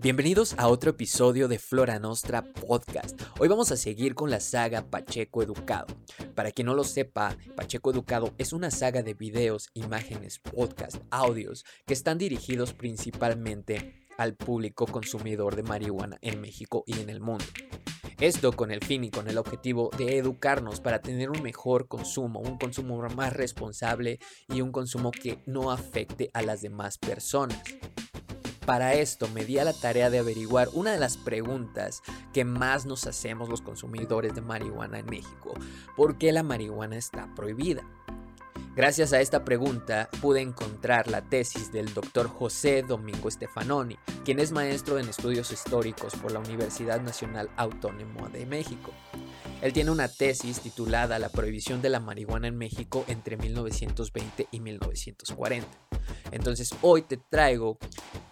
Bienvenidos a otro episodio de Flora Nostra Podcast. Hoy vamos a seguir con la saga Pacheco Educado. Para quien no lo sepa, Pacheco Educado es una saga de videos, imágenes, podcast, audios que están dirigidos principalmente al público consumidor de marihuana en México y en el mundo. Esto con el fin y con el objetivo de educarnos para tener un mejor consumo, un consumo más responsable y un consumo que no afecte a las demás personas. Para esto me di a la tarea de averiguar una de las preguntas que más nos hacemos los consumidores de marihuana en México. ¿Por qué la marihuana está prohibida? Gracias a esta pregunta pude encontrar la tesis del doctor José Domingo Stefanoni, quien es maestro en estudios históricos por la Universidad Nacional Autónoma de México. Él tiene una tesis titulada La prohibición de la marihuana en México entre 1920 y 1940. Entonces hoy te traigo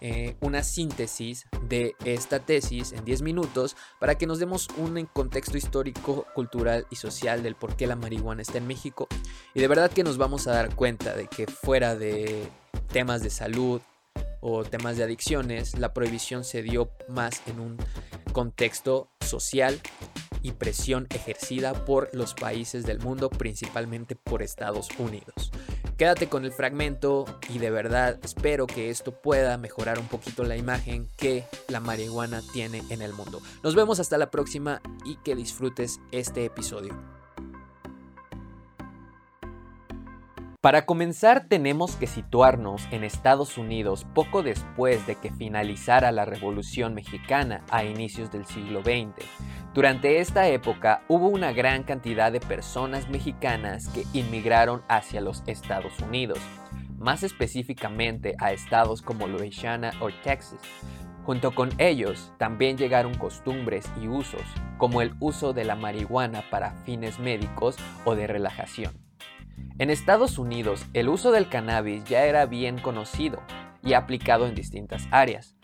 eh, una síntesis de esta tesis en 10 minutos para que nos demos un contexto histórico, cultural y social del por qué la marihuana está en México. Y de verdad que nos vamos a dar cuenta de que fuera de temas de salud o temas de adicciones, la prohibición se dio más en un contexto social y presión ejercida por los países del mundo, principalmente por Estados Unidos. Quédate con el fragmento y de verdad espero que esto pueda mejorar un poquito la imagen que la marihuana tiene en el mundo. Nos vemos hasta la próxima y que disfrutes este episodio. Para comenzar tenemos que situarnos en Estados Unidos poco después de que finalizara la Revolución Mexicana a inicios del siglo XX. Durante esta época hubo una gran cantidad de personas mexicanas que inmigraron hacia los Estados Unidos, más específicamente a estados como Louisiana o Texas. Junto con ellos también llegaron costumbres y usos, como el uso de la marihuana para fines médicos o de relajación. En Estados Unidos, el uso del cannabis ya era bien conocido y aplicado en distintas áreas,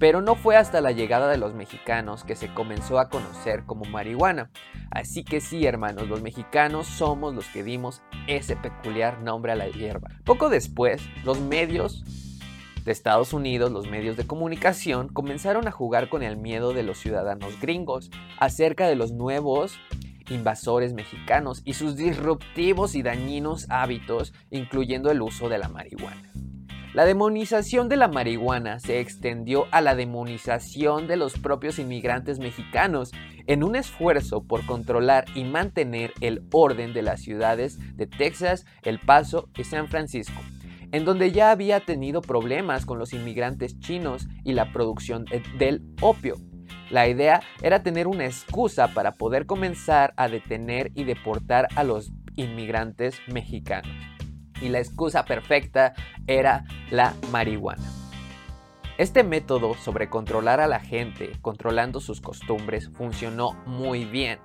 pero no fue hasta la llegada de los mexicanos que se comenzó a conocer como marihuana. Así que sí, hermanos, los mexicanos somos los que dimos ese peculiar nombre a la hierba. Poco después, los medios de Estados Unidos, los medios de comunicación, comenzaron a jugar con el miedo de los ciudadanos gringos acerca de los nuevos invasores mexicanos y sus disruptivos y dañinos hábitos, incluyendo el uso de la marihuana. La demonización de la marihuana se extendió a la demonización de los propios inmigrantes mexicanos en un esfuerzo por controlar y mantener el orden de las ciudades de Texas, El Paso y San Francisco, en donde ya había tenido problemas con los inmigrantes chinos y la producción del opio. La idea era tener una excusa para poder comenzar a detener y deportar a los inmigrantes mexicanos. Y la excusa perfecta era la marihuana. Este método sobre controlar a la gente, controlando sus costumbres, funcionó muy bien,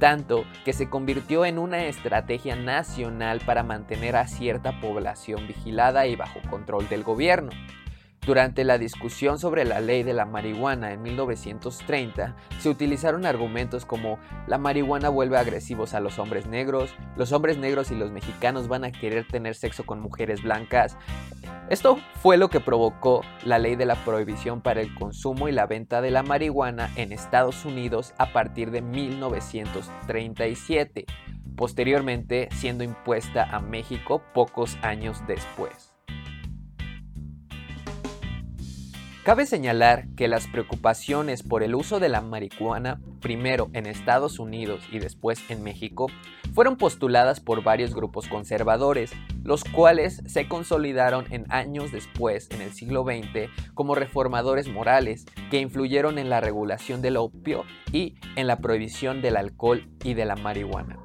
tanto que se convirtió en una estrategia nacional para mantener a cierta población vigilada y bajo control del gobierno. Durante la discusión sobre la ley de la marihuana en 1930, se utilizaron argumentos como la marihuana vuelve agresivos a los hombres negros, los hombres negros y los mexicanos van a querer tener sexo con mujeres blancas. Esto fue lo que provocó la ley de la prohibición para el consumo y la venta de la marihuana en Estados Unidos a partir de 1937, posteriormente siendo impuesta a México pocos años después. Cabe señalar que las preocupaciones por el uso de la marihuana, primero en Estados Unidos y después en México, fueron postuladas por varios grupos conservadores, los cuales se consolidaron en años después, en el siglo XX, como reformadores morales que influyeron en la regulación del opio y en la prohibición del alcohol y de la marihuana.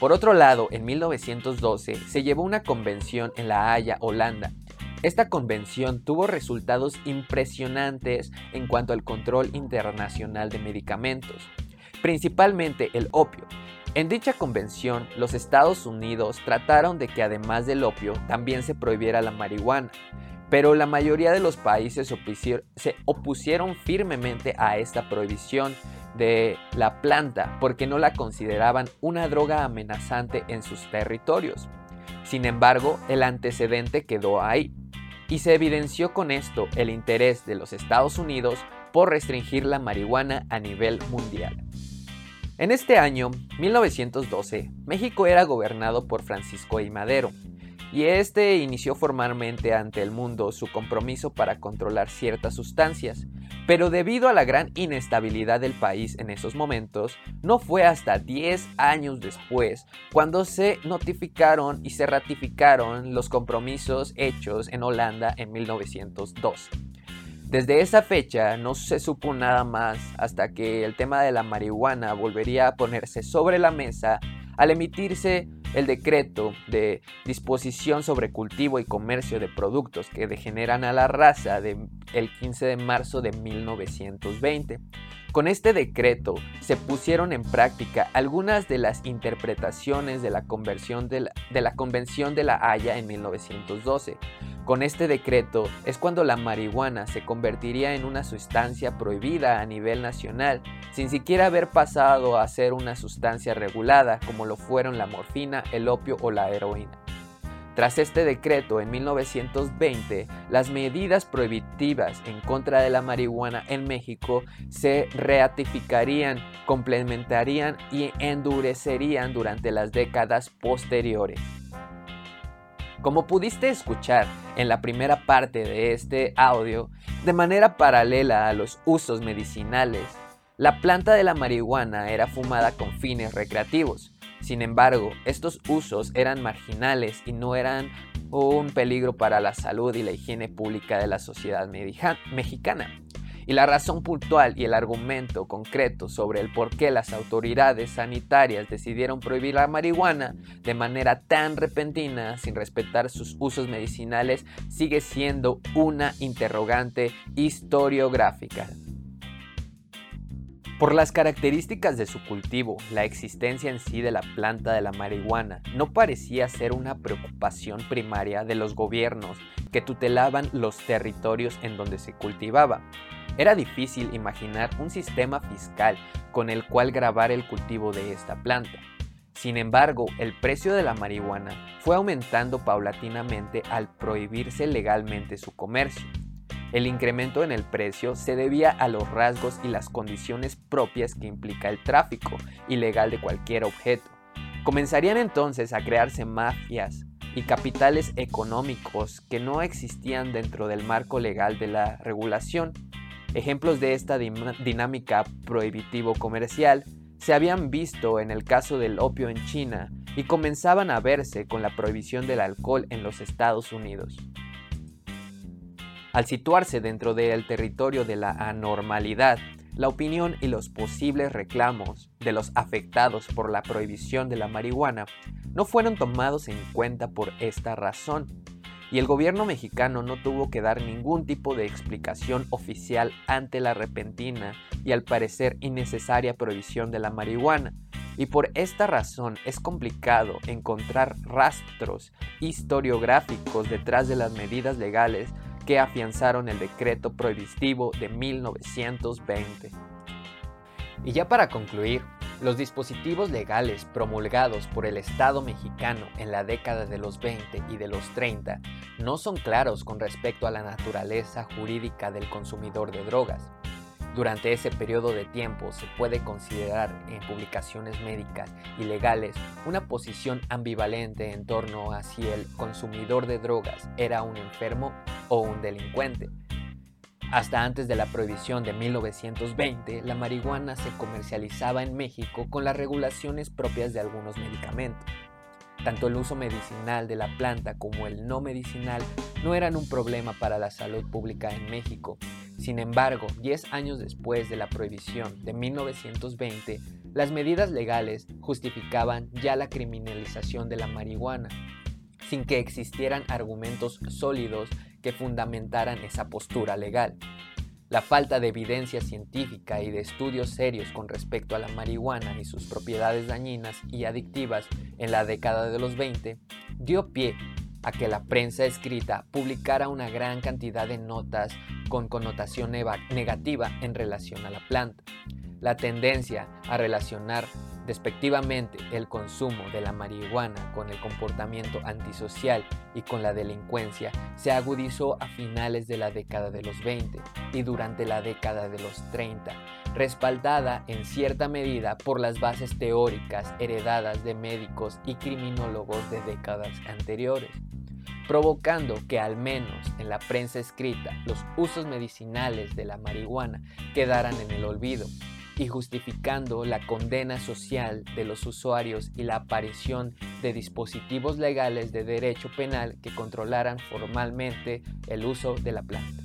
Por otro lado, en 1912 se llevó una convención en La Haya, Holanda, esta convención tuvo resultados impresionantes en cuanto al control internacional de medicamentos, principalmente el opio. En dicha convención, los Estados Unidos trataron de que además del opio también se prohibiera la marihuana, pero la mayoría de los países se opusieron firmemente a esta prohibición de la planta porque no la consideraban una droga amenazante en sus territorios. Sin embargo, el antecedente quedó ahí. Y se evidenció con esto el interés de los Estados Unidos por restringir la marihuana a nivel mundial. En este año, 1912, México era gobernado por Francisco I. Madero, y este inició formalmente ante el mundo su compromiso para controlar ciertas sustancias, pero debido a la gran inestabilidad del país en esos momentos, no fue hasta 10 años después cuando se notificaron y se ratificaron los compromisos hechos en Holanda en 1912. Desde esa fecha no se supo nada más hasta que el tema de la marihuana volvería a ponerse sobre la mesa al emitirse el decreto de disposición sobre cultivo y comercio de productos que degeneran a la raza del 15 de marzo de 1920. Con este decreto se pusieron en práctica algunas de las interpretaciones de la, de la, Convención de la Haya en 1912. Con este decreto es cuando la marihuana se convertiría en una sustancia prohibida a nivel nacional, sin siquiera haber pasado a ser una sustancia regulada como lo fueron la morfina, el opio o la heroína. Tras este decreto en 1920, las medidas prohibitivas en contra de la marihuana en México se ratificarían, complementarían y endurecerían durante las décadas posteriores. Como pudiste escuchar en la primera parte de este audio, de manera paralela a los usos medicinales, la planta de la marihuana era fumada con fines recreativos, sin embargo, estos usos eran marginales y no eran un peligro para la salud y la higiene pública de la sociedad mexicana. Y la razón puntual y el argumento concreto sobre el por qué las autoridades sanitarias decidieron prohibir la marihuana de manera tan repentina sin respetar sus usos medicinales sigue siendo una interrogante historiográfica. Por las características de su cultivo, la existencia en sí de la planta de la marihuana no parecía ser una preocupación primaria de los gobiernos que tutelaban los territorios en donde se cultivaba. Era difícil imaginar un sistema fiscal con el cual grabar el cultivo de esta planta. Sin embargo, el precio de la marihuana fue aumentando paulatinamente al prohibirse legalmente su comercio. El incremento en el precio se debía a los rasgos y las condiciones propias que implica el tráfico ilegal de cualquier objeto. Comenzarían entonces a crearse mafias y capitales económicos que no existían dentro del marco legal de la regulación. Ejemplos de esta dinámica prohibitivo-comercial se habían visto en el caso del opio en China y comenzaban a verse con la prohibición del alcohol en los Estados Unidos. Al situarse dentro del territorio de la anormalidad, la opinión y los posibles reclamos de los afectados por la prohibición de la marihuana no fueron tomados en cuenta por esta razón, y el gobierno mexicano no tuvo que dar ningún tipo de explicación oficial ante la repentina y al parecer innecesaria prohibición de la marihuana, y por esta razón es complicado encontrar rastros historiográficos detrás de las medidas legales que afianzaron el decreto prohibitivo de 1920. Y ya para concluir, los dispositivos legales promulgados por el Estado mexicano en la década de los 20 y de los 30 no son claros con respecto a la naturaleza jurídica del consumidor de drogas. Durante ese periodo de tiempo se puede considerar en publicaciones médicas y legales una posición ambivalente en torno a si el consumidor de drogas era un enfermo o un delincuente. Hasta antes de la prohibición de 1920, la marihuana se comercializaba en México con las regulaciones propias de algunos medicamentos. Tanto el uso medicinal de la planta como el no medicinal no eran un problema para la salud pública en México. Sin embargo, 10 años después de la prohibición de 1920, las medidas legales justificaban ya la criminalización de la marihuana, sin que existieran argumentos sólidos que fundamentaran esa postura legal. La falta de evidencia científica y de estudios serios con respecto a la marihuana y sus propiedades dañinas y adictivas en la década de los 20 dio pie a que la prensa escrita publicara una gran cantidad de notas con connotación negativa en relación a la planta. La tendencia a relacionar despectivamente el consumo de la marihuana con el comportamiento antisocial y con la delincuencia se agudizó a finales de la década de los 20 y durante la década de los 30, respaldada en cierta medida por las bases teóricas heredadas de médicos y criminólogos de décadas anteriores provocando que al menos en la prensa escrita los usos medicinales de la marihuana quedaran en el olvido y justificando la condena social de los usuarios y la aparición de dispositivos legales de derecho penal que controlaran formalmente el uso de la planta.